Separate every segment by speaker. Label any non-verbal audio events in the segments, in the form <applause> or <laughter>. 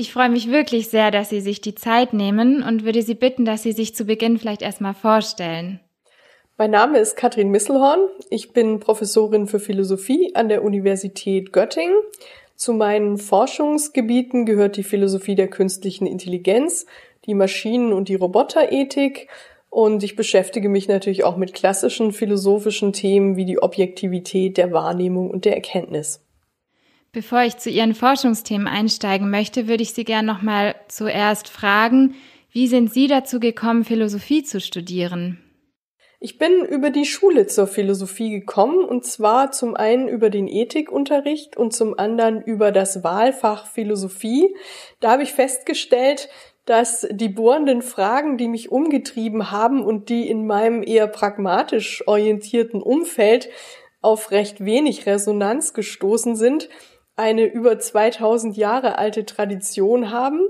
Speaker 1: Ich freue mich wirklich sehr, dass Sie sich die Zeit nehmen und würde Sie bitten, dass Sie sich zu Beginn vielleicht erstmal vorstellen.
Speaker 2: Mein Name ist Katrin Misselhorn. Ich bin Professorin für Philosophie an der Universität Göttingen. Zu meinen Forschungsgebieten gehört die Philosophie der künstlichen Intelligenz, die Maschinen- und die Roboterethik. Und ich beschäftige mich natürlich auch mit klassischen philosophischen Themen wie die Objektivität der Wahrnehmung und der Erkenntnis.
Speaker 1: Bevor ich zu Ihren Forschungsthemen einsteigen möchte, würde ich Sie gern nochmal zuerst fragen, wie sind Sie dazu gekommen, Philosophie zu studieren?
Speaker 2: Ich bin über die Schule zur Philosophie gekommen und zwar zum einen über den Ethikunterricht und zum anderen über das Wahlfach Philosophie. Da habe ich festgestellt, dass die bohrenden Fragen, die mich umgetrieben haben und die in meinem eher pragmatisch orientierten Umfeld auf recht wenig Resonanz gestoßen sind, eine über 2000 Jahre alte Tradition haben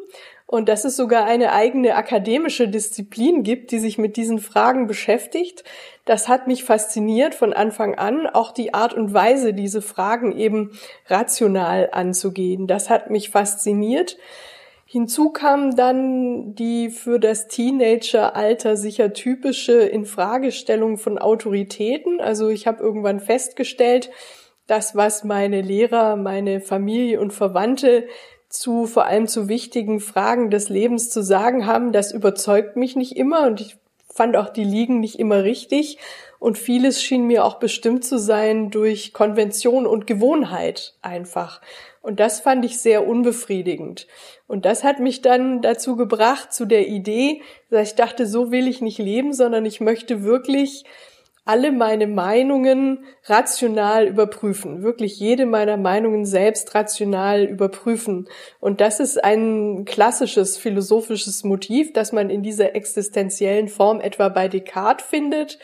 Speaker 2: und dass es sogar eine eigene akademische Disziplin gibt, die sich mit diesen Fragen beschäftigt. Das hat mich fasziniert von Anfang an, auch die Art und Weise, diese Fragen eben rational anzugehen. Das hat mich fasziniert. Hinzu kam dann die für das Teenageralter sicher typische Infragestellung von Autoritäten. Also ich habe irgendwann festgestellt, das, was meine Lehrer, meine Familie und Verwandte zu vor allem zu wichtigen Fragen des Lebens zu sagen haben, das überzeugt mich nicht immer und ich fand auch die Liegen nicht immer richtig und vieles schien mir auch bestimmt zu sein durch Konvention und Gewohnheit einfach. Und das fand ich sehr unbefriedigend. Und das hat mich dann dazu gebracht, zu der Idee, dass ich dachte, so will ich nicht leben, sondern ich möchte wirklich alle meine Meinungen rational überprüfen, wirklich jede meiner Meinungen selbst rational überprüfen. Und das ist ein klassisches philosophisches Motiv, das man in dieser existenziellen Form etwa bei Descartes findet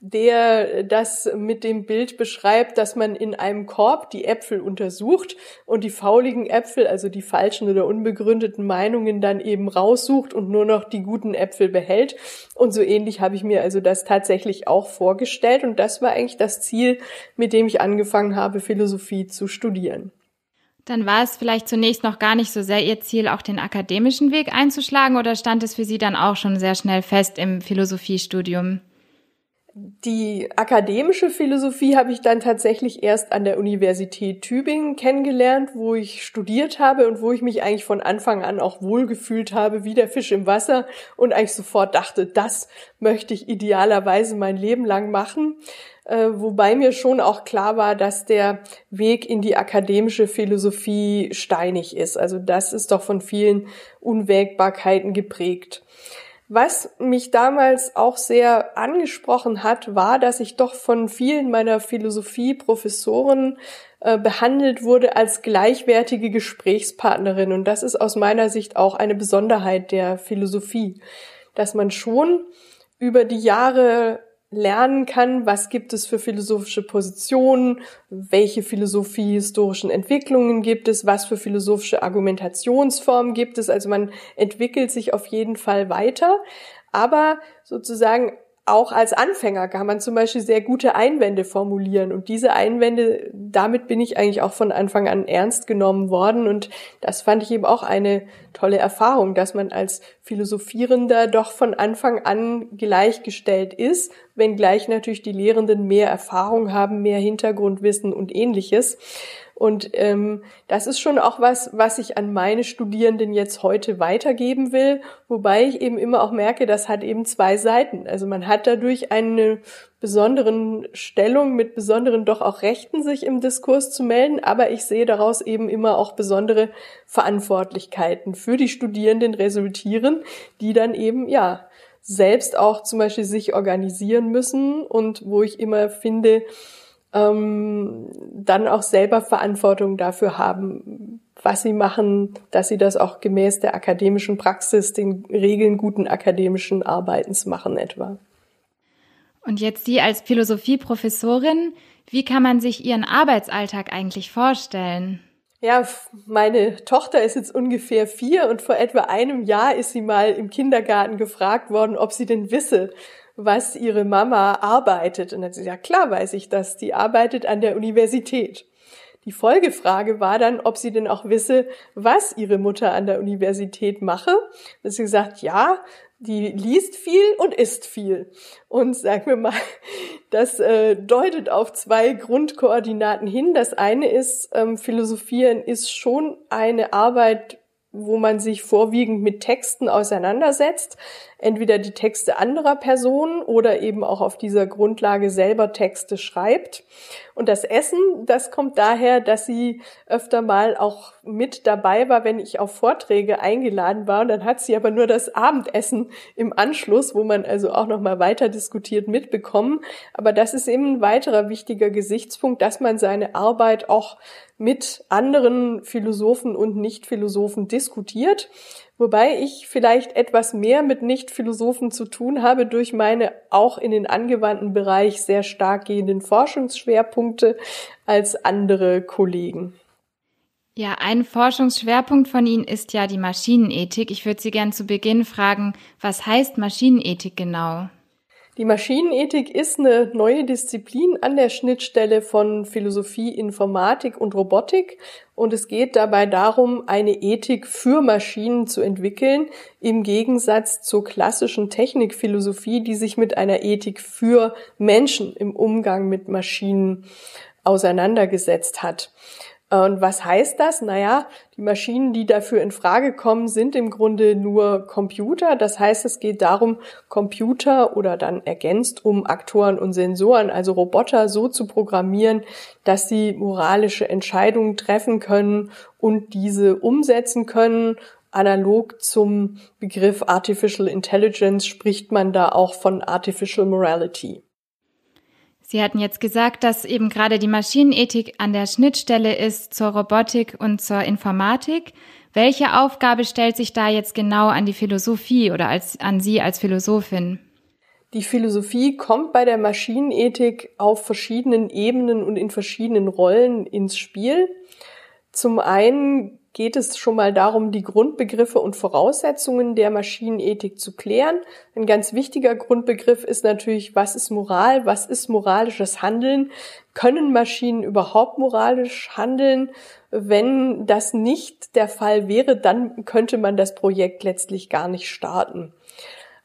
Speaker 2: der das mit dem Bild beschreibt, dass man in einem Korb die Äpfel untersucht und die fauligen Äpfel, also die falschen oder unbegründeten Meinungen dann eben raussucht und nur noch die guten Äpfel behält. Und so ähnlich habe ich mir also das tatsächlich auch vorgestellt und das war eigentlich das Ziel, mit dem ich angefangen habe, Philosophie zu studieren.
Speaker 1: Dann war es vielleicht zunächst noch gar nicht so sehr Ihr Ziel, auch den akademischen Weg einzuschlagen oder stand es für Sie dann auch schon sehr schnell fest im Philosophiestudium?
Speaker 2: Die akademische Philosophie habe ich dann tatsächlich erst an der Universität Tübingen kennengelernt, wo ich studiert habe und wo ich mich eigentlich von Anfang an auch wohlgefühlt habe, wie der Fisch im Wasser und eigentlich sofort dachte, das möchte ich idealerweise mein Leben lang machen. Äh, wobei mir schon auch klar war, dass der Weg in die akademische Philosophie steinig ist. Also das ist doch von vielen Unwägbarkeiten geprägt. Was mich damals auch sehr angesprochen hat, war, dass ich doch von vielen meiner Philosophie-Professoren äh, behandelt wurde als gleichwertige Gesprächspartnerin. Und das ist aus meiner Sicht auch eine Besonderheit der Philosophie, dass man schon über die Jahre lernen kann, was gibt es für philosophische Positionen, welche philosophie-historischen Entwicklungen gibt es, was für philosophische Argumentationsformen gibt es. Also man entwickelt sich auf jeden Fall weiter, aber sozusagen auch als Anfänger kann man zum Beispiel sehr gute Einwände formulieren. Und diese Einwände, damit bin ich eigentlich auch von Anfang an ernst genommen worden. Und das fand ich eben auch eine tolle Erfahrung, dass man als Philosophierender doch von Anfang an gleichgestellt ist, wenngleich natürlich die Lehrenden mehr Erfahrung haben, mehr Hintergrundwissen und ähnliches. Und ähm, das ist schon auch was, was ich an meine Studierenden jetzt heute weitergeben will, wobei ich eben immer auch merke, das hat eben zwei Seiten. Also man hat dadurch eine besonderen Stellung mit besonderen doch auch Rechten, sich im Diskurs zu melden, aber ich sehe daraus eben immer auch besondere Verantwortlichkeiten für die Studierenden resultieren, die dann eben ja selbst auch zum Beispiel sich organisieren müssen. Und wo ich immer finde, ähm, dann auch selber Verantwortung dafür haben, was sie machen, dass sie das auch gemäß der akademischen Praxis, den Regeln guten akademischen Arbeitens machen etwa.
Speaker 1: Und jetzt Sie als Philosophieprofessorin, wie kann man sich Ihren Arbeitsalltag eigentlich vorstellen?
Speaker 2: Ja, meine Tochter ist jetzt ungefähr vier und vor etwa einem Jahr ist sie mal im Kindergarten gefragt worden, ob sie denn wisse, was ihre Mama arbeitet. Und dann hat sie gesagt, ja klar weiß ich das, die arbeitet an der Universität. Die Folgefrage war dann, ob sie denn auch wisse, was ihre Mutter an der Universität mache. Hat sie gesagt, ja, die liest viel und isst viel. Und sagen wir mal, <laughs> das äh, deutet auf zwei Grundkoordinaten hin. Das eine ist, ähm, Philosophieren ist schon eine Arbeit, wo man sich vorwiegend mit Texten auseinandersetzt entweder die Texte anderer Personen oder eben auch auf dieser Grundlage selber Texte schreibt. Und das Essen, das kommt daher, dass sie öfter mal auch mit dabei war, wenn ich auf Vorträge eingeladen war. Und dann hat sie aber nur das Abendessen im Anschluss, wo man also auch noch mal weiter diskutiert, mitbekommen. Aber das ist eben ein weiterer wichtiger Gesichtspunkt, dass man seine Arbeit auch mit anderen Philosophen und Nicht-Philosophen diskutiert. Wobei ich vielleicht etwas mehr mit Nicht-Philosophen zu tun habe durch meine auch in den angewandten Bereich sehr stark gehenden Forschungsschwerpunkte als andere Kollegen.
Speaker 1: Ja, ein Forschungsschwerpunkt von Ihnen ist ja die Maschinenethik. Ich würde Sie gern zu Beginn fragen, was heißt Maschinenethik genau?
Speaker 2: Die Maschinenethik ist eine neue Disziplin an der Schnittstelle von Philosophie, Informatik und Robotik und es geht dabei darum, eine Ethik für Maschinen zu entwickeln, im Gegensatz zur klassischen Technikphilosophie, die sich mit einer Ethik für Menschen im Umgang mit Maschinen auseinandergesetzt hat. Und was heißt das? Naja, die Maschinen, die dafür in Frage kommen, sind im Grunde nur Computer. Das heißt, es geht darum, Computer oder dann ergänzt um Aktoren und Sensoren, also Roboter, so zu programmieren, dass sie moralische Entscheidungen treffen können und diese umsetzen können. Analog zum Begriff Artificial Intelligence spricht man da auch von Artificial Morality.
Speaker 1: Sie hatten jetzt gesagt, dass eben gerade die Maschinenethik an der Schnittstelle ist zur Robotik und zur Informatik. Welche Aufgabe stellt sich da jetzt genau an die Philosophie oder als, an Sie als Philosophin?
Speaker 2: Die Philosophie kommt bei der Maschinenethik auf verschiedenen Ebenen und in verschiedenen Rollen ins Spiel. Zum einen geht es schon mal darum, die Grundbegriffe und Voraussetzungen der Maschinenethik zu klären. Ein ganz wichtiger Grundbegriff ist natürlich, was ist Moral, was ist moralisches Handeln? Können Maschinen überhaupt moralisch handeln? Wenn das nicht der Fall wäre, dann könnte man das Projekt letztlich gar nicht starten.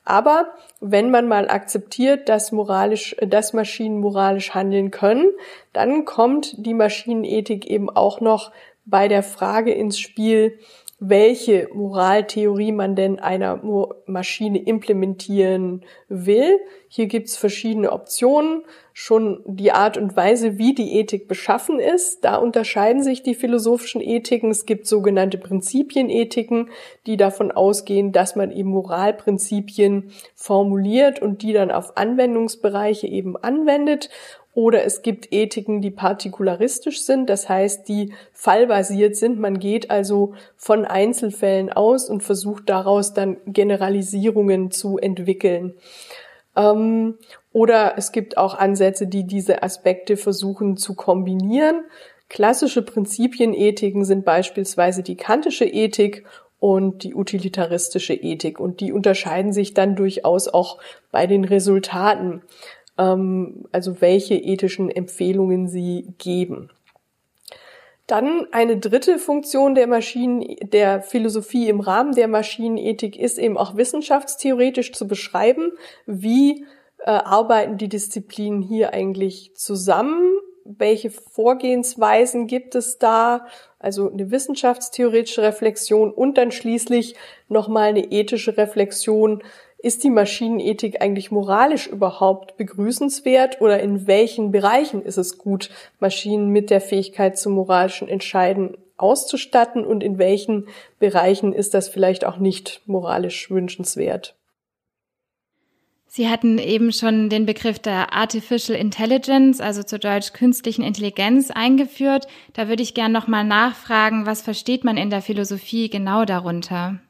Speaker 2: Aber wenn man mal akzeptiert, dass moralisch, dass Maschinen moralisch handeln können, dann kommt die Maschinenethik eben auch noch bei der Frage ins Spiel, welche Moraltheorie man denn einer Maschine implementieren will. Hier gibt's verschiedene Optionen. Schon die Art und Weise, wie die Ethik beschaffen ist, da unterscheiden sich die philosophischen Ethiken. Es gibt sogenannte Prinzipienethiken, die davon ausgehen, dass man eben Moralprinzipien formuliert und die dann auf Anwendungsbereiche eben anwendet. Oder es gibt Ethiken, die partikularistisch sind, das heißt, die fallbasiert sind. Man geht also von Einzelfällen aus und versucht daraus dann Generalisierungen zu entwickeln. Ähm, oder es gibt auch Ansätze, die diese Aspekte versuchen zu kombinieren. Klassische Prinzipienethiken sind beispielsweise die kantische Ethik und die utilitaristische Ethik. Und die unterscheiden sich dann durchaus auch bei den Resultaten ähm, also welche ethischen Empfehlungen sie geben. Dann eine dritte Funktion der Maschinen, der Philosophie im Rahmen der Maschinenethik ist eben auch wissenschaftstheoretisch zu beschreiben, wie äh, arbeiten die Disziplinen hier eigentlich zusammen, welche Vorgehensweisen gibt es da, also eine wissenschaftstheoretische Reflexion und dann schließlich nochmal eine ethische Reflexion, ist die Maschinenethik eigentlich moralisch überhaupt begrüßenswert oder in welchen Bereichen ist es gut, Maschinen mit der Fähigkeit zum moralischen Entscheiden auszustatten und in welchen Bereichen ist das vielleicht auch nicht moralisch wünschenswert?
Speaker 1: Sie hatten eben schon den Begriff der Artificial Intelligence, also zu Deutsch künstlichen Intelligenz, eingeführt. Da würde ich gerne nochmal nachfragen, was versteht man in der Philosophie genau darunter?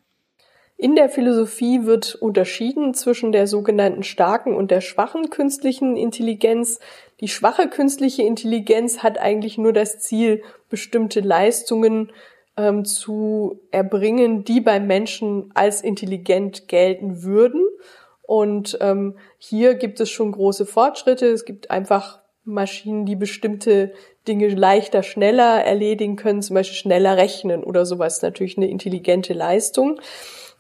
Speaker 2: In der Philosophie wird unterschieden zwischen der sogenannten starken und der schwachen künstlichen Intelligenz. Die schwache künstliche Intelligenz hat eigentlich nur das Ziel, bestimmte Leistungen ähm, zu erbringen, die beim Menschen als intelligent gelten würden. Und ähm, hier gibt es schon große Fortschritte. Es gibt einfach Maschinen, die bestimmte Dinge leichter, schneller erledigen können, zum Beispiel schneller rechnen oder sowas. Natürlich eine intelligente Leistung.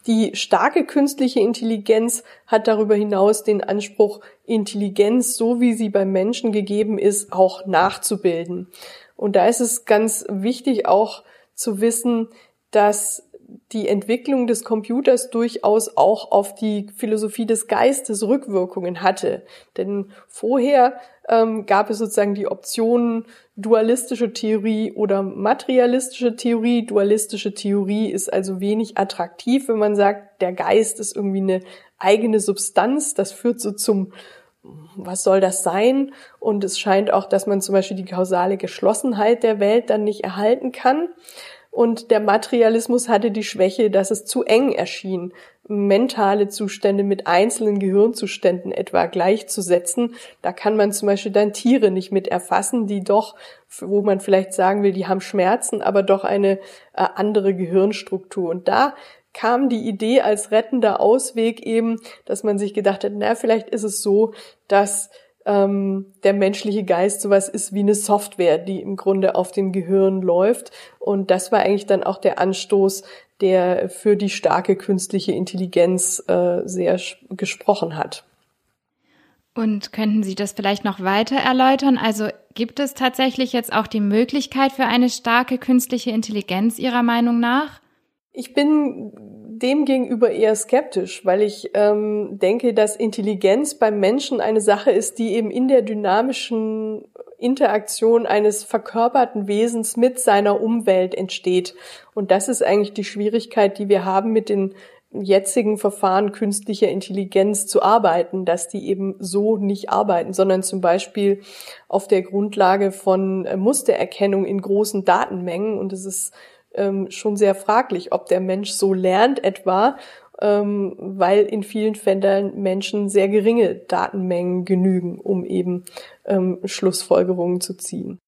Speaker 2: Die starke künstliche Intelligenz hat darüber hinaus den Anspruch, Intelligenz, so wie sie beim Menschen gegeben ist, auch nachzubilden. Und da ist es ganz wichtig auch zu wissen, dass die Entwicklung des Computers durchaus auch auf die Philosophie des Geistes Rückwirkungen hatte. Denn vorher ähm, gab es sozusagen die Optionen dualistische Theorie oder materialistische Theorie. Dualistische Theorie ist also wenig attraktiv, wenn man sagt, der Geist ist irgendwie eine eigene Substanz. Das führt so zum was soll das sein? Und es scheint auch, dass man zum Beispiel die kausale Geschlossenheit der Welt dann nicht erhalten kann. Und der Materialismus hatte die Schwäche, dass es zu eng erschien, mentale Zustände mit einzelnen Gehirnzuständen etwa gleichzusetzen. Da kann man zum Beispiel dann Tiere nicht mit erfassen, die doch, wo man vielleicht sagen will, die haben Schmerzen, aber doch eine äh, andere Gehirnstruktur. Und da kam die Idee als rettender Ausweg eben, dass man sich gedacht hat, na, vielleicht ist es so, dass ähm, der menschliche Geist sowas ist wie eine Software, die im Grunde auf dem Gehirn läuft. Und das war eigentlich dann auch der Anstoß, der für die starke künstliche Intelligenz äh, sehr gesprochen hat.
Speaker 1: Und könnten Sie das vielleicht noch weiter erläutern? Also gibt es tatsächlich jetzt auch die Möglichkeit für eine starke künstliche Intelligenz Ihrer Meinung nach?
Speaker 2: Ich bin dem gegenüber eher skeptisch, weil ich ähm, denke, dass Intelligenz beim Menschen eine Sache ist, die eben in der dynamischen Interaktion eines verkörperten Wesens mit seiner Umwelt entsteht. Und das ist eigentlich die Schwierigkeit, die wir haben mit den jetzigen Verfahren künstlicher Intelligenz zu arbeiten, dass die eben so nicht arbeiten, sondern zum Beispiel auf der Grundlage von äh, Mustererkennung in großen Datenmengen. Und es ist ähm, schon sehr fraglich, ob der Mensch so lernt etwa, ähm, weil in vielen Fällen Menschen sehr geringe Datenmengen genügen, um eben ähm, Schlussfolgerungen zu ziehen.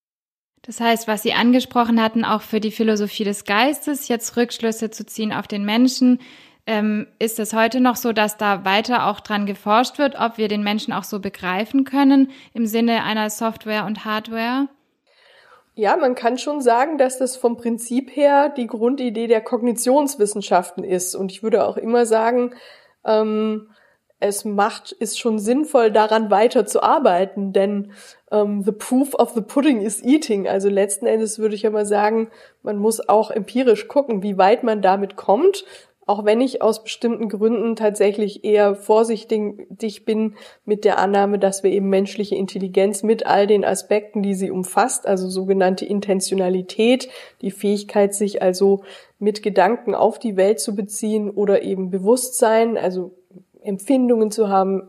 Speaker 1: Das heißt, was Sie angesprochen hatten, auch für die Philosophie des Geistes, jetzt Rückschlüsse zu ziehen auf den Menschen, ähm, ist es heute noch so, dass da weiter auch dran geforscht wird, ob wir den Menschen auch so begreifen können im Sinne einer Software und Hardware?
Speaker 2: Ja, man kann schon sagen, dass das vom Prinzip her die Grundidee der Kognitionswissenschaften ist. Und ich würde auch immer sagen, ähm, es macht, ist schon sinnvoll, daran weiter zu arbeiten, denn ähm, the proof of the pudding is eating. Also letzten Endes würde ich mal sagen, man muss auch empirisch gucken, wie weit man damit kommt auch wenn ich aus bestimmten Gründen tatsächlich eher vorsichtig bin mit der Annahme, dass wir eben menschliche Intelligenz mit all den Aspekten, die sie umfasst, also sogenannte Intentionalität, die Fähigkeit, sich also mit Gedanken auf die Welt zu beziehen oder eben Bewusstsein, also Empfindungen zu haben,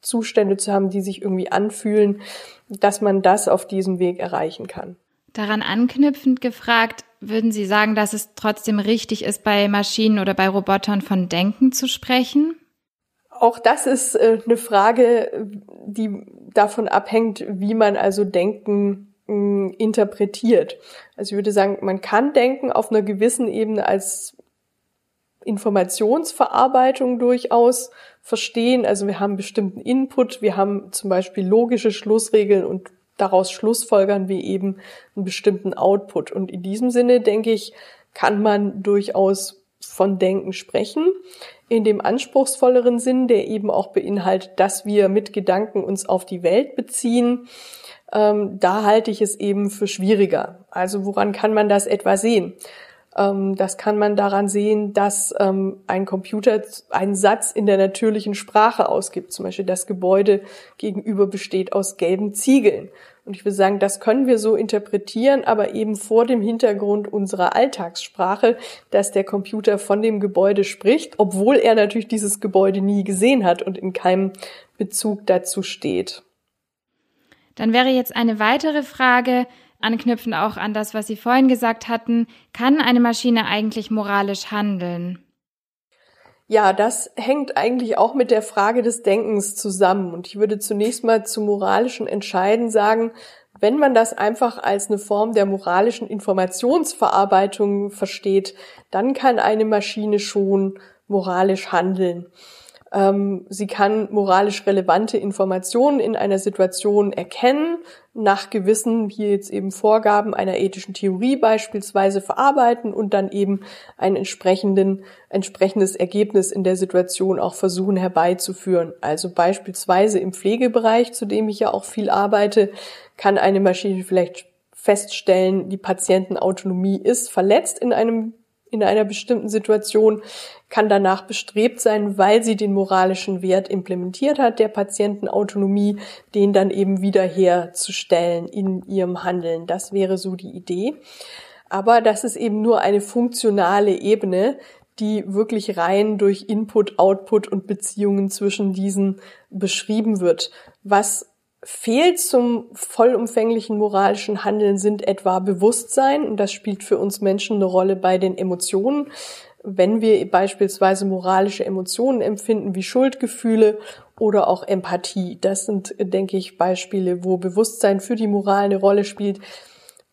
Speaker 2: Zustände zu haben, die sich irgendwie anfühlen, dass man das auf diesem Weg erreichen kann.
Speaker 1: Daran anknüpfend gefragt, würden Sie sagen, dass es trotzdem richtig ist, bei Maschinen oder bei Robotern von Denken zu sprechen?
Speaker 2: Auch das ist äh, eine Frage, die davon abhängt, wie man also Denken mm, interpretiert. Also ich würde sagen, man kann Denken auf einer gewissen Ebene als Informationsverarbeitung durchaus verstehen. Also wir haben bestimmten Input, wir haben zum Beispiel logische Schlussregeln und daraus schlussfolgern wir eben einen bestimmten Output. Und in diesem Sinne, denke ich, kann man durchaus von Denken sprechen. In dem anspruchsvolleren Sinn, der eben auch beinhaltet, dass wir mit Gedanken uns auf die Welt beziehen, ähm, da halte ich es eben für schwieriger. Also woran kann man das etwa sehen? Ähm, das kann man daran sehen, dass ähm, ein Computer einen Satz in der natürlichen Sprache ausgibt. Zum Beispiel das Gebäude gegenüber besteht aus gelben Ziegeln. Und ich würde sagen, das können wir so interpretieren, aber eben vor dem Hintergrund unserer Alltagssprache, dass der Computer von dem Gebäude spricht, obwohl er natürlich dieses Gebäude nie gesehen hat und in keinem Bezug dazu steht.
Speaker 1: Dann wäre jetzt eine weitere Frage, anknüpfend auch an das, was Sie vorhin gesagt hatten, kann eine Maschine eigentlich moralisch handeln?
Speaker 2: Ja, das hängt eigentlich auch mit der Frage des Denkens zusammen. Und ich würde zunächst mal zu moralischen Entscheiden sagen, wenn man das einfach als eine Form der moralischen Informationsverarbeitung versteht, dann kann eine Maschine schon moralisch handeln. Ähm, sie kann moralisch relevante Informationen in einer Situation erkennen, nach gewissen, wie jetzt eben Vorgaben einer ethischen Theorie beispielsweise verarbeiten und dann eben ein entsprechenden, entsprechendes Ergebnis in der Situation auch versuchen herbeizuführen. Also beispielsweise im Pflegebereich, zu dem ich ja auch viel arbeite, kann eine Maschine vielleicht feststellen, die Patientenautonomie ist verletzt in einem in einer bestimmten Situation, kann danach bestrebt sein, weil sie den moralischen Wert implementiert hat, der Patientenautonomie, den dann eben wieder herzustellen in ihrem Handeln. Das wäre so die Idee. Aber das ist eben nur eine funktionale Ebene, die wirklich rein durch Input, Output und Beziehungen zwischen diesen beschrieben wird. Was fehlt zum vollumfänglichen moralischen Handeln sind etwa Bewusstsein und das spielt für uns Menschen eine Rolle bei den Emotionen. Wenn wir beispielsweise moralische Emotionen empfinden wie Schuldgefühle oder auch Empathie, das sind, denke ich, Beispiele, wo Bewusstsein für die Moral eine Rolle spielt.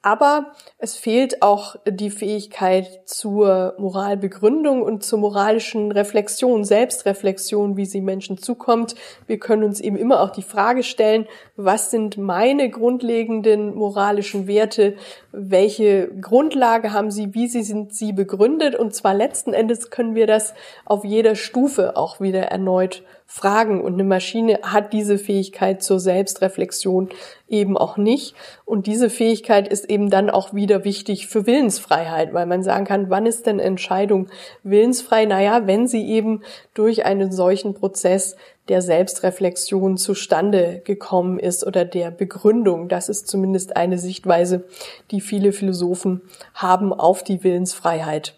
Speaker 2: Aber es fehlt auch die Fähigkeit zur Moralbegründung und zur moralischen Reflexion, Selbstreflexion, wie sie Menschen zukommt. Wir können uns eben immer auch die Frage stellen, was sind meine grundlegenden moralischen Werte? Welche Grundlage haben sie? Wie sind sie begründet? Und zwar letzten Endes können wir das auf jeder Stufe auch wieder erneut fragen. Und eine Maschine hat diese Fähigkeit zur Selbstreflexion eben auch nicht. Und diese Fähigkeit ist eben dann auch wieder wichtig für Willensfreiheit, weil man sagen kann, wann ist denn Entscheidung willensfrei? Naja, wenn sie eben durch einen solchen Prozess der Selbstreflexion zustande gekommen ist oder der Begründung. Das ist zumindest eine Sichtweise, die viele Philosophen haben auf die Willensfreiheit.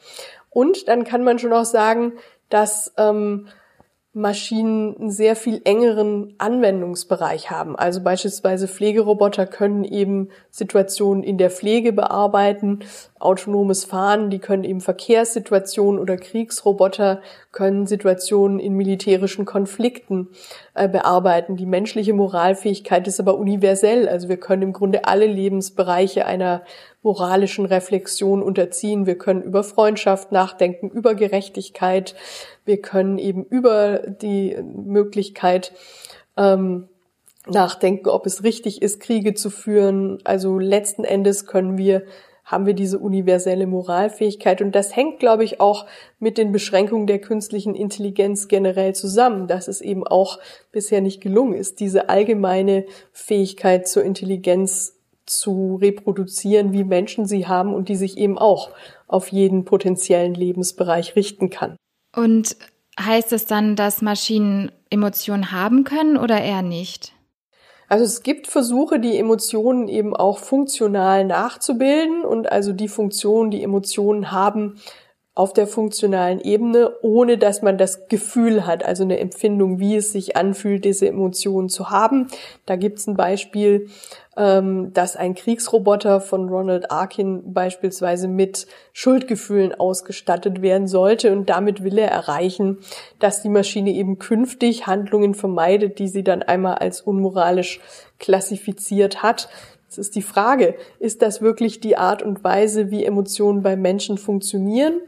Speaker 2: Und dann kann man schon auch sagen, dass ähm, Maschinen einen sehr viel engeren Anwendungsbereich haben. Also beispielsweise Pflegeroboter können eben Situationen in der Pflege bearbeiten, autonomes Fahren, die können eben Verkehrssituationen oder Kriegsroboter können Situationen in militärischen Konflikten äh, bearbeiten. Die menschliche Moralfähigkeit ist aber universell. Also wir können im Grunde alle Lebensbereiche einer moralischen Reflexion unterziehen. Wir können über Freundschaft nachdenken, über Gerechtigkeit. Wir können eben über die Möglichkeit ähm, nachdenken, ob es richtig ist, Kriege zu führen. Also letzten Endes können wir haben wir diese universelle Moralfähigkeit. Und das hängt, glaube ich, auch mit den Beschränkungen der künstlichen Intelligenz generell zusammen, dass es eben auch bisher nicht gelungen ist, diese allgemeine Fähigkeit zur Intelligenz zu reproduzieren, wie Menschen sie haben und die sich eben auch auf jeden potenziellen Lebensbereich richten kann.
Speaker 1: Und heißt es dann, dass Maschinen Emotionen haben können oder eher nicht?
Speaker 2: Also es gibt Versuche, die Emotionen eben auch funktional nachzubilden und also die Funktionen, die Emotionen haben, auf der funktionalen Ebene, ohne dass man das Gefühl hat, also eine Empfindung, wie es sich anfühlt, diese Emotionen zu haben. Da gibt's ein Beispiel, ähm, dass ein Kriegsroboter von Ronald Arkin beispielsweise mit Schuldgefühlen ausgestattet werden sollte und damit will er erreichen, dass die Maschine eben künftig Handlungen vermeidet, die sie dann einmal als unmoralisch klassifiziert hat. Es ist die Frage, ist das wirklich die Art und Weise, wie Emotionen bei Menschen funktionieren?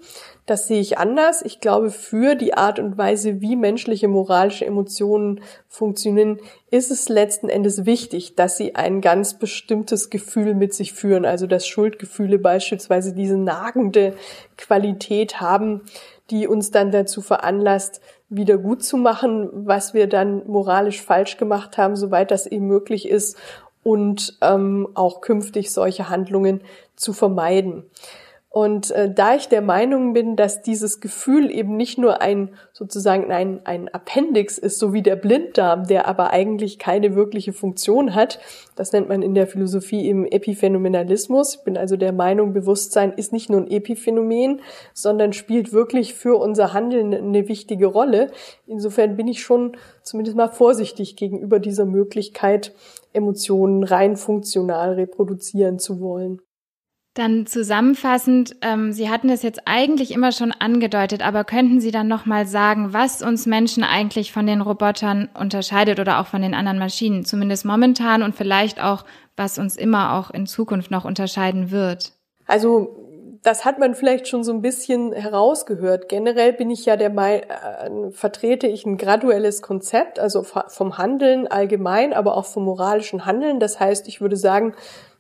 Speaker 2: Das sehe ich anders. Ich glaube, für die Art und Weise, wie menschliche moralische Emotionen funktionieren, ist es letzten Endes wichtig, dass sie ein ganz bestimmtes Gefühl mit sich führen. Also dass Schuldgefühle beispielsweise diese nagende Qualität haben, die uns dann dazu veranlasst, wieder gut zu machen, was wir dann moralisch falsch gemacht haben, soweit das eben möglich ist und ähm, auch künftig solche Handlungen zu vermeiden. Und äh, da ich der Meinung bin, dass dieses Gefühl eben nicht nur ein sozusagen ein, ein Appendix ist, so wie der Blinddarm, der aber eigentlich keine wirkliche Funktion hat, das nennt man in der Philosophie im Epiphänomenalismus. Ich bin also der Meinung, Bewusstsein ist nicht nur ein Epiphänomen, sondern spielt wirklich für unser Handeln eine wichtige Rolle. Insofern bin ich schon zumindest mal vorsichtig gegenüber dieser Möglichkeit, Emotionen rein funktional reproduzieren zu wollen.
Speaker 1: Dann zusammenfassend, ähm, Sie hatten es jetzt eigentlich immer schon angedeutet, aber könnten Sie dann nochmal sagen, was uns Menschen eigentlich von den Robotern unterscheidet oder auch von den anderen Maschinen, zumindest momentan und vielleicht auch, was uns immer auch in Zukunft noch unterscheiden wird?
Speaker 2: Also das hat man vielleicht schon so ein bisschen herausgehört. Generell bin ich ja der Meinung, äh, vertrete ich ein graduelles Konzept, also vom Handeln allgemein, aber auch vom moralischen Handeln. Das heißt, ich würde sagen,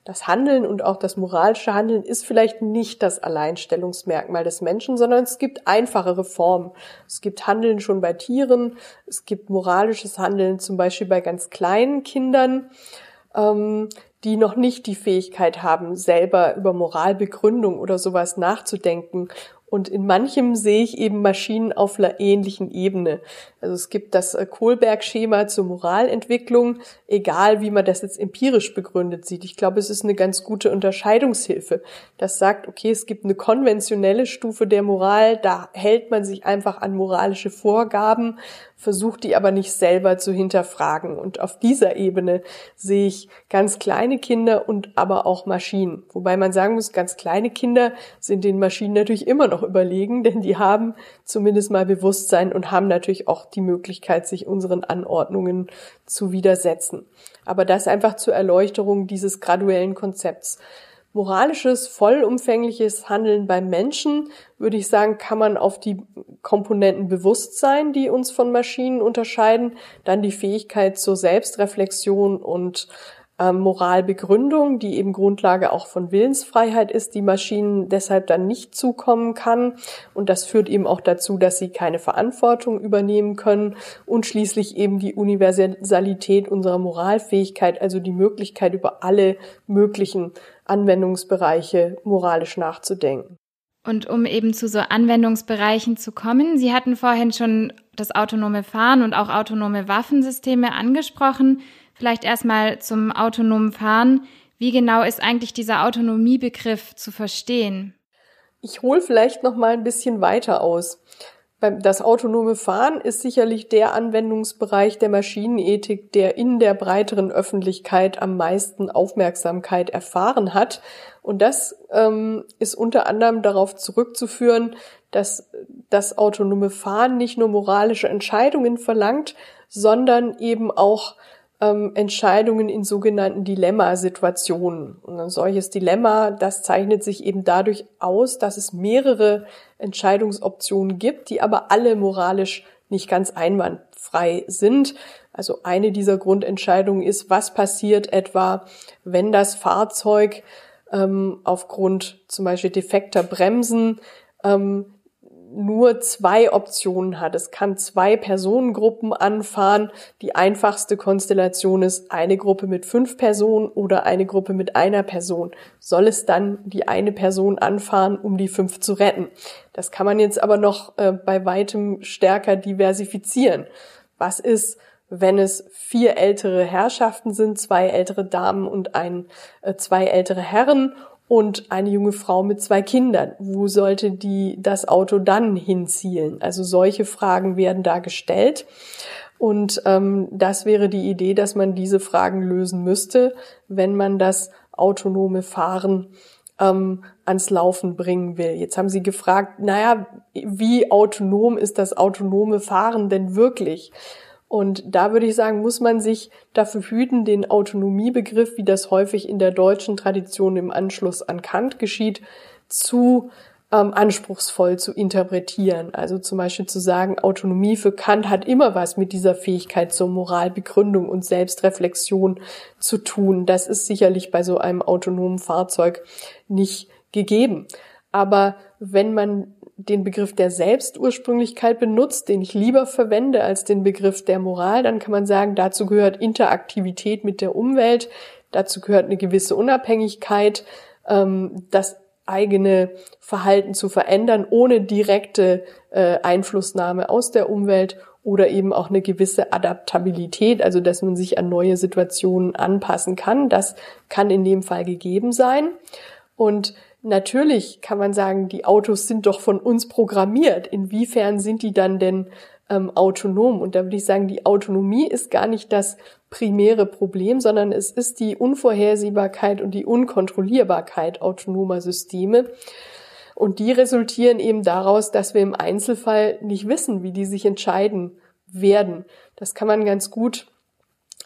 Speaker 2: das Handeln und auch das moralische Handeln ist vielleicht nicht das Alleinstellungsmerkmal des Menschen, sondern es gibt einfachere Formen. Es gibt Handeln schon bei Tieren, es gibt moralisches Handeln zum Beispiel bei ganz kleinen Kindern, ähm, die noch nicht die Fähigkeit haben, selber über Moralbegründung oder sowas nachzudenken und in manchem sehe ich eben Maschinen auf einer ähnlichen Ebene. Also es gibt das äh, Kohlberg-Schema zur Moralentwicklung, egal wie man das jetzt empirisch begründet sieht. Ich glaube, es ist eine ganz gute Unterscheidungshilfe. Das sagt, okay, es gibt eine konventionelle Stufe der Moral, da hält man sich einfach an moralische Vorgaben versucht die aber nicht selber zu hinterfragen. Und auf dieser Ebene sehe ich ganz kleine Kinder und aber auch Maschinen. Wobei man sagen muss, ganz kleine Kinder sind den Maschinen natürlich immer noch überlegen, <laughs> denn die haben zumindest mal Bewusstsein und haben natürlich auch die Möglichkeit, sich unseren Anordnungen zu widersetzen. Aber das einfach zur Erleuchterung dieses graduellen Konzepts. Moralisches, vollumfängliches Handeln beim Menschen, würde ich sagen, kann man auf die Komponenten Bewusstsein, die uns von Maschinen unterscheiden, dann die Fähigkeit zur Selbstreflexion und ähm, Moralbegründung, die eben Grundlage auch von Willensfreiheit ist, die Maschinen deshalb dann nicht zukommen kann. Und das führt eben auch dazu, dass sie keine Verantwortung übernehmen können und schließlich eben die Universalität unserer Moralfähigkeit, also die Möglichkeit über alle möglichen Anwendungsbereiche moralisch nachzudenken.
Speaker 1: Und um eben zu so Anwendungsbereichen zu kommen, Sie hatten vorhin schon das autonome Fahren und auch autonome Waffensysteme angesprochen. Vielleicht erstmal zum autonomen Fahren. Wie genau ist eigentlich dieser Autonomiebegriff zu verstehen?
Speaker 2: Ich hole vielleicht noch mal ein bisschen weiter aus. Das autonome Fahren ist sicherlich der Anwendungsbereich der Maschinenethik, der in der breiteren Öffentlichkeit am meisten Aufmerksamkeit erfahren hat. Und das ähm, ist unter anderem darauf zurückzuführen, dass das autonome Fahren nicht nur moralische Entscheidungen verlangt, sondern eben auch ähm, Entscheidungen in sogenannten Dilemmasituationen. Und ein solches Dilemma, das zeichnet sich eben dadurch aus, dass es mehrere Entscheidungsoptionen gibt, die aber alle moralisch nicht ganz einwandfrei sind. Also eine dieser Grundentscheidungen ist, was passiert etwa, wenn das Fahrzeug ähm, aufgrund zum Beispiel defekter Bremsen ähm, nur zwei Optionen hat. Es kann zwei Personengruppen anfahren. Die einfachste Konstellation ist eine Gruppe mit fünf Personen oder eine Gruppe mit einer Person. Soll es dann die eine Person anfahren, um die fünf zu retten? Das kann man jetzt aber noch äh, bei weitem stärker diversifizieren. Was ist, wenn es vier ältere Herrschaften sind, zwei ältere Damen und ein, äh, zwei ältere Herren und eine junge Frau mit zwei Kindern. Wo sollte die das Auto dann hinzielen? Also solche Fragen werden da gestellt. Und ähm, das wäre die Idee, dass man diese Fragen lösen müsste, wenn man das autonome Fahren ähm, ans Laufen bringen will. Jetzt haben Sie gefragt, naja, wie autonom ist das autonome Fahren denn wirklich? Und da würde ich sagen, muss man sich dafür hüten, den Autonomiebegriff, wie das häufig in der deutschen Tradition im Anschluss an Kant geschieht, zu ähm, anspruchsvoll zu interpretieren. Also zum Beispiel zu sagen, Autonomie für Kant hat immer was mit dieser Fähigkeit zur Moralbegründung und Selbstreflexion zu tun. Das ist sicherlich bei so einem autonomen Fahrzeug nicht gegeben. Aber wenn man den Begriff der Selbstursprünglichkeit benutzt, den ich lieber verwende als den Begriff der Moral, dann kann man sagen, dazu gehört Interaktivität mit der Umwelt, dazu gehört eine gewisse Unabhängigkeit, ähm, das eigene Verhalten zu verändern, ohne direkte äh, Einflussnahme aus der Umwelt oder eben auch eine gewisse Adaptabilität, also dass man sich an neue Situationen anpassen kann. Das kann in dem Fall gegeben sein. Und natürlich kann man sagen, die Autos sind doch von uns programmiert. Inwiefern sind die dann denn ähm, autonom? Und da würde ich sagen, die Autonomie ist gar nicht das primäre Problem, sondern es ist die Unvorhersehbarkeit und die Unkontrollierbarkeit autonomer Systeme. Und die resultieren eben daraus, dass wir im Einzelfall nicht wissen, wie die sich entscheiden werden. Das kann man ganz gut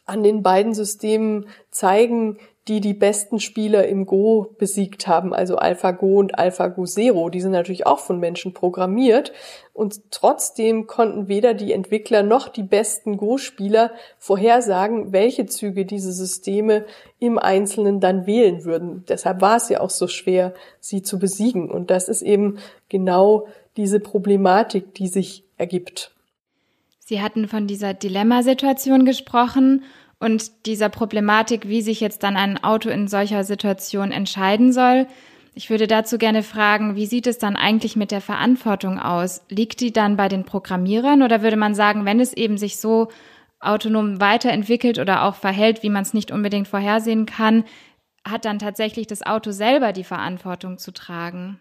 Speaker 2: an den beiden Systemen zeigen, die die besten Spieler im Go besiegt haben, also AlphaGo und AlphaGo Zero. Die sind natürlich auch von Menschen programmiert und trotzdem konnten weder die Entwickler noch die besten Go-Spieler vorhersagen, welche Züge diese Systeme im Einzelnen dann wählen würden. Deshalb war es ja auch so schwer, sie zu besiegen. Und das ist eben genau diese Problematik, die sich ergibt.
Speaker 1: Sie hatten von dieser Dilemmasituation gesprochen und dieser Problematik, wie sich jetzt dann ein Auto in solcher Situation entscheiden soll. Ich würde dazu gerne fragen, wie sieht es dann eigentlich mit der Verantwortung aus? Liegt die dann bei den Programmierern oder würde man sagen, wenn es eben sich so autonom weiterentwickelt oder auch verhält, wie man es nicht unbedingt vorhersehen kann, hat dann tatsächlich das Auto selber die Verantwortung zu tragen?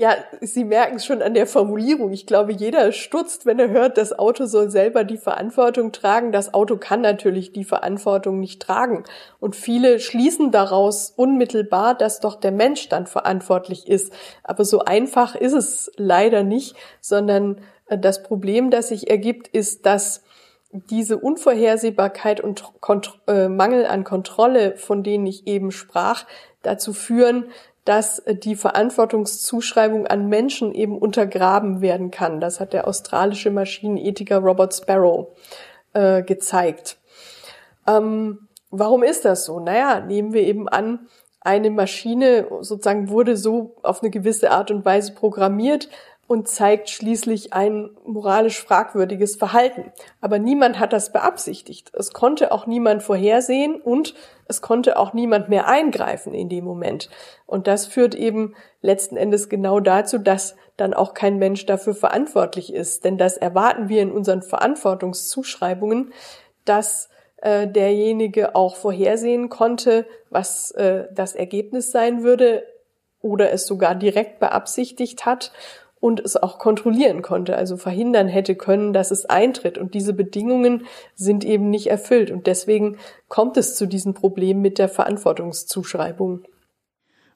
Speaker 2: Ja, Sie merken es schon an der Formulierung. Ich glaube, jeder stutzt, wenn er hört, das Auto soll selber die Verantwortung tragen. Das Auto kann natürlich die Verantwortung nicht tragen. Und viele schließen daraus unmittelbar, dass doch der Mensch dann verantwortlich ist. Aber so einfach ist es leider nicht, sondern äh, das Problem, das sich ergibt, ist, dass diese Unvorhersehbarkeit und Kont äh, Mangel an Kontrolle, von denen ich eben sprach, dazu führen, dass die Verantwortungszuschreibung an Menschen eben untergraben werden kann. Das hat der australische Maschinenethiker Robert Sparrow äh, gezeigt. Ähm, warum ist das so? Naja, nehmen wir eben an, eine Maschine sozusagen wurde so auf eine gewisse Art und Weise programmiert, und zeigt schließlich ein moralisch fragwürdiges Verhalten. Aber niemand hat das beabsichtigt. Es konnte auch niemand vorhersehen und es konnte auch niemand mehr eingreifen in dem Moment. Und das führt eben letzten Endes genau dazu, dass dann auch kein Mensch dafür verantwortlich ist. Denn das erwarten wir in unseren Verantwortungszuschreibungen, dass äh, derjenige auch vorhersehen konnte, was äh, das Ergebnis sein würde oder es sogar direkt beabsichtigt hat und es auch kontrollieren konnte, also verhindern hätte können, dass es eintritt. Und diese Bedingungen sind eben nicht erfüllt. Und deswegen kommt es zu diesen Problemen mit der Verantwortungszuschreibung.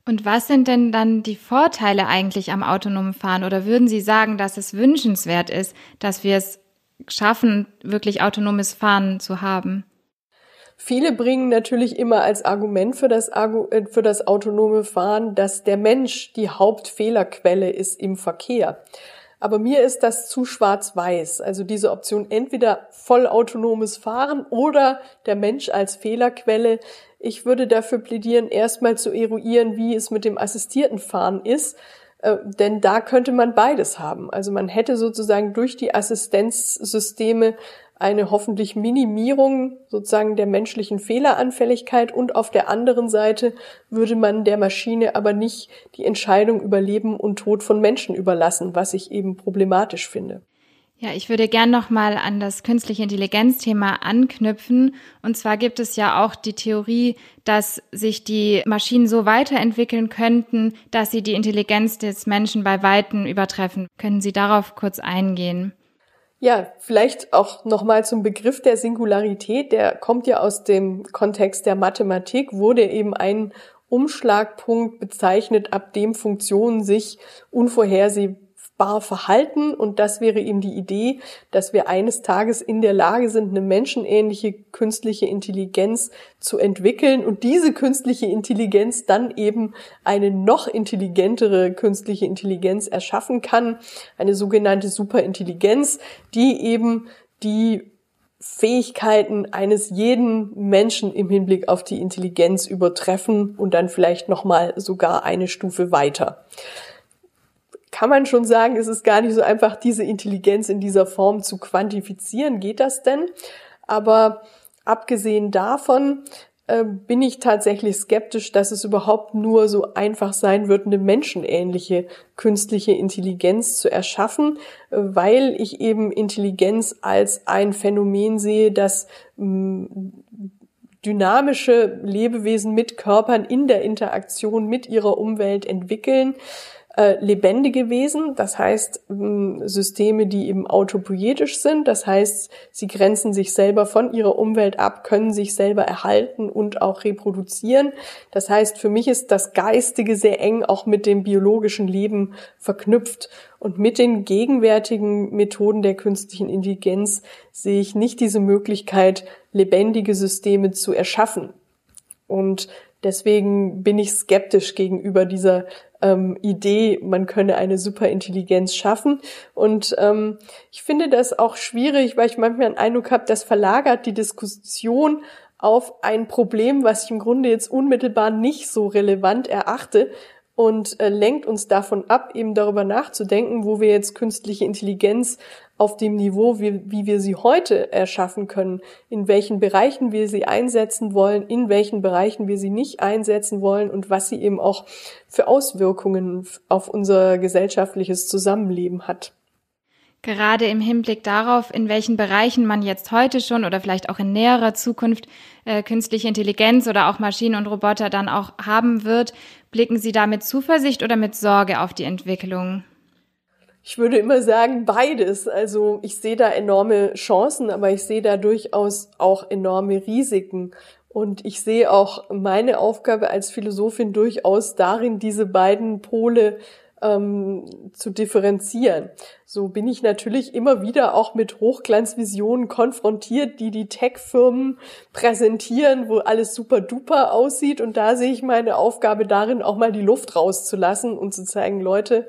Speaker 1: Und was sind denn dann die Vorteile eigentlich am autonomen Fahren? Oder würden Sie sagen, dass es wünschenswert ist, dass wir es schaffen, wirklich autonomes Fahren zu haben?
Speaker 2: Viele bringen natürlich immer als Argument für das, äh, für das autonome Fahren, dass der Mensch die Hauptfehlerquelle ist im Verkehr. Aber mir ist das zu schwarz-weiß. Also diese Option entweder vollautonomes Fahren oder der Mensch als Fehlerquelle. Ich würde dafür plädieren, erstmal zu eruieren, wie es mit dem assistierten Fahren ist. Äh, denn da könnte man beides haben. Also man hätte sozusagen durch die Assistenzsysteme eine hoffentlich Minimierung sozusagen der menschlichen Fehleranfälligkeit und auf der anderen Seite würde man der Maschine aber nicht die Entscheidung über Leben und Tod von Menschen überlassen, was ich eben problematisch finde.
Speaker 1: Ja, ich würde gern nochmal an das künstliche Intelligenzthema anknüpfen. Und zwar gibt es ja auch die Theorie, dass sich die Maschinen so weiterentwickeln könnten, dass sie die Intelligenz des Menschen bei Weitem übertreffen. Können Sie darauf kurz eingehen?
Speaker 2: Ja, vielleicht auch nochmal zum Begriff der Singularität. Der kommt ja aus dem Kontext der Mathematik, wurde eben ein Umschlagpunkt bezeichnet, ab dem Funktionen sich unvorhersehbar nutzbar verhalten. Und das wäre eben die Idee, dass wir eines Tages in der Lage sind, eine menschenähnliche künstliche Intelligenz zu entwickeln und diese künstliche Intelligenz dann eben eine noch intelligentere künstliche Intelligenz erschaffen kann, eine sogenannte Superintelligenz, die eben die Fähigkeiten eines jeden Menschen im Hinblick auf die Intelligenz übertreffen und dann vielleicht noch mal sogar eine Stufe weiter kann man schon sagen, es ist gar nicht so einfach, diese Intelligenz in dieser Form zu quantifizieren. Geht das denn? Aber abgesehen davon äh, bin ich tatsächlich skeptisch, dass es überhaupt nur so einfach sein wird, eine menschenähnliche künstliche Intelligenz zu erschaffen, weil ich eben Intelligenz als ein Phänomen sehe, das mh, dynamische Lebewesen mit Körpern in der Interaktion mit ihrer Umwelt entwickeln äh, lebendige Wesen, das heißt Systeme, die eben autopoietisch sind, das heißt, sie grenzen sich selber von ihrer Umwelt ab, können sich selber erhalten und auch reproduzieren. Das heißt, für mich ist das Geistige sehr eng auch mit dem biologischen Leben verknüpft. Und mit den gegenwärtigen Methoden der künstlichen Intelligenz sehe ich nicht diese Möglichkeit, lebendige Systeme zu erschaffen. Und deswegen bin ich skeptisch gegenüber dieser ähm, Idee, man könne eine Superintelligenz schaffen. Und ähm, ich finde das auch schwierig, weil ich manchmal einen Eindruck habe, das verlagert die Diskussion auf ein Problem, was ich im Grunde jetzt unmittelbar nicht so relevant erachte, und äh, lenkt uns davon ab, eben darüber nachzudenken, wo wir jetzt künstliche Intelligenz auf dem Niveau, wie, wie wir sie heute erschaffen können, in welchen Bereichen wir sie einsetzen wollen, in welchen Bereichen wir sie nicht einsetzen wollen und was sie eben auch für Auswirkungen auf unser gesellschaftliches Zusammenleben hat.
Speaker 1: Gerade im Hinblick darauf, in welchen Bereichen man jetzt heute schon oder vielleicht auch in näherer Zukunft äh, künstliche Intelligenz oder auch Maschinen und Roboter dann auch haben wird, blicken Sie da mit Zuversicht oder mit Sorge auf die Entwicklung?
Speaker 2: Ich würde immer sagen, beides. Also ich sehe da enorme Chancen, aber ich sehe da durchaus auch enorme Risiken. Und ich sehe auch meine Aufgabe als Philosophin durchaus darin, diese beiden Pole ähm, zu differenzieren. So bin ich natürlich immer wieder auch mit Hochglanzvisionen konfrontiert, die die Tech-Firmen präsentieren, wo alles super duper aussieht. Und da sehe ich meine Aufgabe darin, auch mal die Luft rauszulassen und zu zeigen, Leute,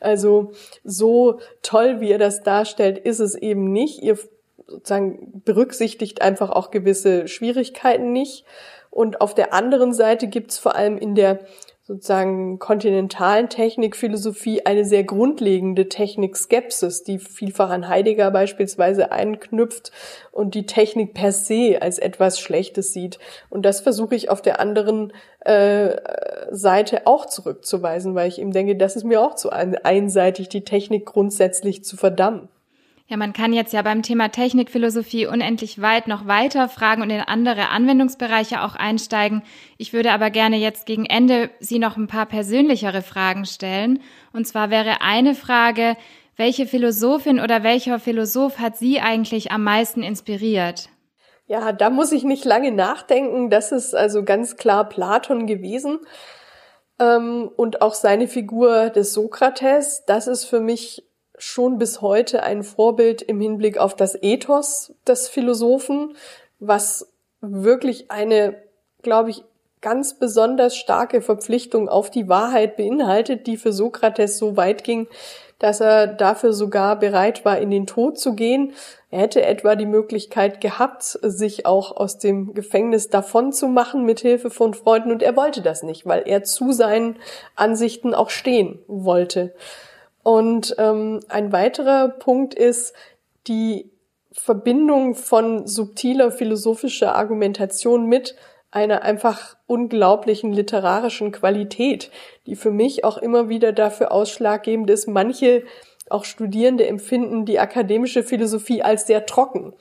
Speaker 2: also so toll, wie ihr das darstellt, ist es eben nicht. Ihr sozusagen berücksichtigt einfach auch gewisse Schwierigkeiten nicht. Und auf der anderen Seite gibt's vor allem in der sozusagen kontinentalen Technikphilosophie eine sehr grundlegende Technikskepsis, die vielfach an Heidegger beispielsweise einknüpft und die Technik per se als etwas Schlechtes sieht. Und das versuche ich auf der anderen äh, Seite auch zurückzuweisen, weil ich eben denke, das ist mir auch zu einseitig, die Technik grundsätzlich zu verdammen.
Speaker 1: Ja, man kann jetzt ja beim Thema Technikphilosophie unendlich weit noch weiter fragen und in andere Anwendungsbereiche auch einsteigen. Ich würde aber gerne jetzt gegen Ende Sie noch ein paar persönlichere Fragen stellen. Und zwar wäre eine Frage, welche Philosophin oder welcher Philosoph hat Sie eigentlich am meisten inspiriert?
Speaker 2: Ja, da muss ich nicht lange nachdenken. Das ist also ganz klar Platon gewesen. Ähm, und auch seine Figur des Sokrates, das ist für mich schon bis heute ein Vorbild im Hinblick auf das Ethos des Philosophen, was wirklich eine, glaube ich, ganz besonders starke Verpflichtung auf die Wahrheit beinhaltet, die für Sokrates so weit ging, dass er dafür sogar bereit war, in den Tod zu gehen. Er hätte etwa die Möglichkeit gehabt, sich auch aus dem Gefängnis davon zu machen mit Hilfe von Freunden und er wollte das nicht, weil er zu seinen Ansichten auch stehen wollte. Und ähm, ein weiterer Punkt ist die Verbindung von subtiler philosophischer Argumentation mit einer einfach unglaublichen literarischen Qualität, die für mich auch immer wieder dafür ausschlaggebend ist, manche auch Studierende empfinden die akademische Philosophie als sehr trocken.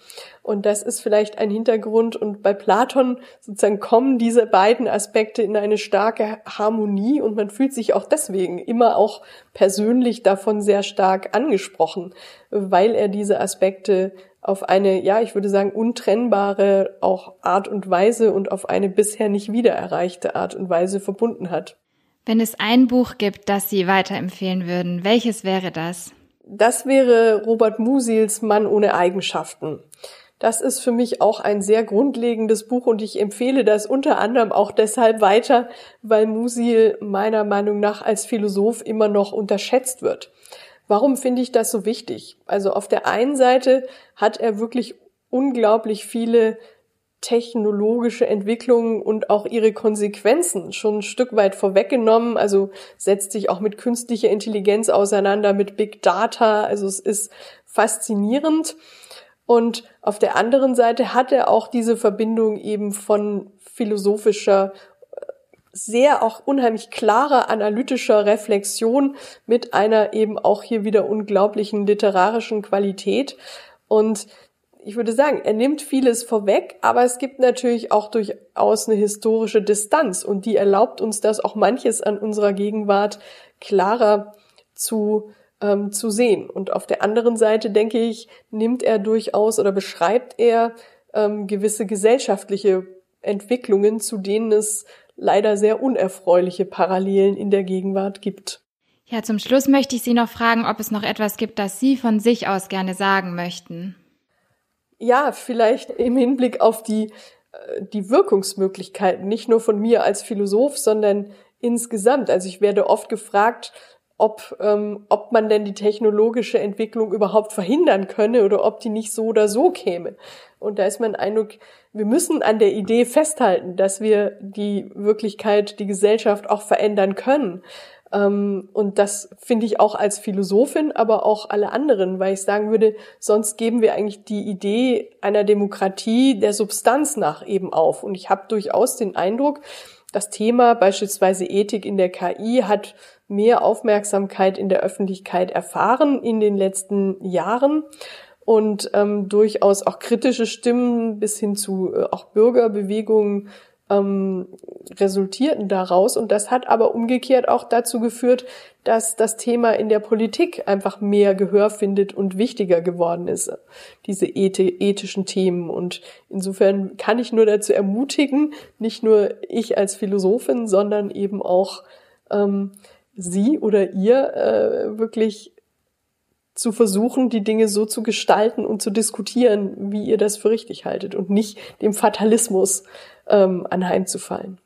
Speaker 2: Und das ist vielleicht ein Hintergrund. Und bei Platon sozusagen kommen diese beiden Aspekte in eine starke Harmonie und man fühlt sich auch deswegen immer auch persönlich davon sehr stark angesprochen, weil er diese Aspekte auf eine, ja, ich würde sagen, untrennbare auch Art und Weise und auf eine bisher nicht wieder erreichte Art und Weise verbunden hat.
Speaker 1: Wenn es ein Buch gibt, das Sie weiterempfehlen würden, welches wäre das?
Speaker 2: Das wäre Robert Musils Mann ohne Eigenschaften. Das ist für mich auch ein sehr grundlegendes Buch und ich empfehle das unter anderem auch deshalb weiter, weil Musil meiner Meinung nach als Philosoph immer noch unterschätzt wird. Warum finde ich das so wichtig? Also auf der einen Seite hat er wirklich unglaublich viele technologische Entwicklungen und auch ihre Konsequenzen schon ein Stück weit vorweggenommen. Also setzt sich auch mit künstlicher Intelligenz auseinander, mit Big Data. Also es ist faszinierend. Und auf der anderen Seite hat er auch diese Verbindung eben von philosophischer sehr auch unheimlich klarer analytischer Reflexion mit einer eben auch hier wieder unglaublichen literarischen Qualität. Und ich würde sagen, er nimmt vieles vorweg, aber es gibt natürlich auch durchaus eine historische Distanz und die erlaubt uns das auch manches an unserer Gegenwart klarer zu ähm, zu sehen. Und auf der anderen Seite denke ich, nimmt er durchaus oder beschreibt er ähm, gewisse gesellschaftliche Entwicklungen, zu denen es leider sehr unerfreuliche Parallelen in der Gegenwart gibt.
Speaker 1: Ja, zum Schluss möchte ich Sie noch fragen, ob es noch etwas gibt, das Sie von sich aus gerne sagen möchten
Speaker 2: ja, vielleicht im Hinblick auf die, äh, die Wirkungsmöglichkeiten, nicht nur von mir als Philosoph, sondern insgesamt. Also ich werde oft gefragt, ob, ähm, ob man denn die technologische Entwicklung überhaupt verhindern könne oder ob die nicht so oder so käme. Und da ist mein Eindruck, wir müssen an der Idee festhalten, dass wir die Wirklichkeit, die Gesellschaft auch verändern können. Ähm, und das finde ich auch als Philosophin, aber auch alle anderen, weil ich sagen würde, sonst geben wir eigentlich die Idee einer Demokratie der Substanz nach eben auf. Und ich habe durchaus den Eindruck, das Thema beispielsweise Ethik in der KI hat mehr Aufmerksamkeit in der Öffentlichkeit erfahren in den letzten Jahren und ähm, durchaus auch kritische Stimmen bis hin zu äh, auch Bürgerbewegungen ähm, resultierten daraus. Und das hat aber umgekehrt auch dazu geführt, dass das Thema in der Politik einfach mehr Gehör findet und wichtiger geworden ist, diese ethischen Themen. Und insofern kann ich nur dazu ermutigen, nicht nur ich als Philosophin, sondern eben auch ähm, Sie oder ihr äh, wirklich zu versuchen, die Dinge so zu gestalten und zu diskutieren, wie ihr das für richtig haltet und nicht dem Fatalismus ähm, anheimzufallen.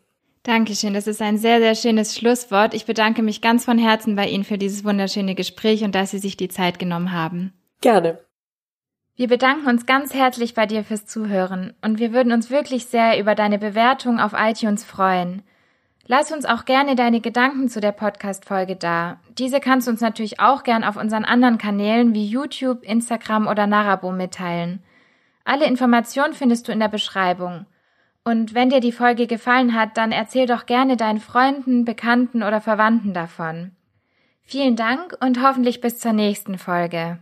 Speaker 1: Dankeschön, das ist ein sehr, sehr schönes Schlusswort. Ich bedanke mich ganz von Herzen bei Ihnen für dieses wunderschöne Gespräch und dass Sie sich die Zeit genommen haben.
Speaker 2: Gerne.
Speaker 1: Wir bedanken uns ganz herzlich bei dir fürs Zuhören und wir würden uns wirklich sehr über deine Bewertung auf iTunes freuen. Lass uns auch gerne deine Gedanken zu der Podcast-Folge da. Diese kannst du uns natürlich auch gern auf unseren anderen Kanälen wie YouTube, Instagram oder Narabo mitteilen. Alle Informationen findest du in der Beschreibung. Und wenn dir die Folge gefallen hat, dann erzähl doch gerne deinen Freunden, Bekannten oder Verwandten davon. Vielen Dank und hoffentlich bis zur nächsten Folge.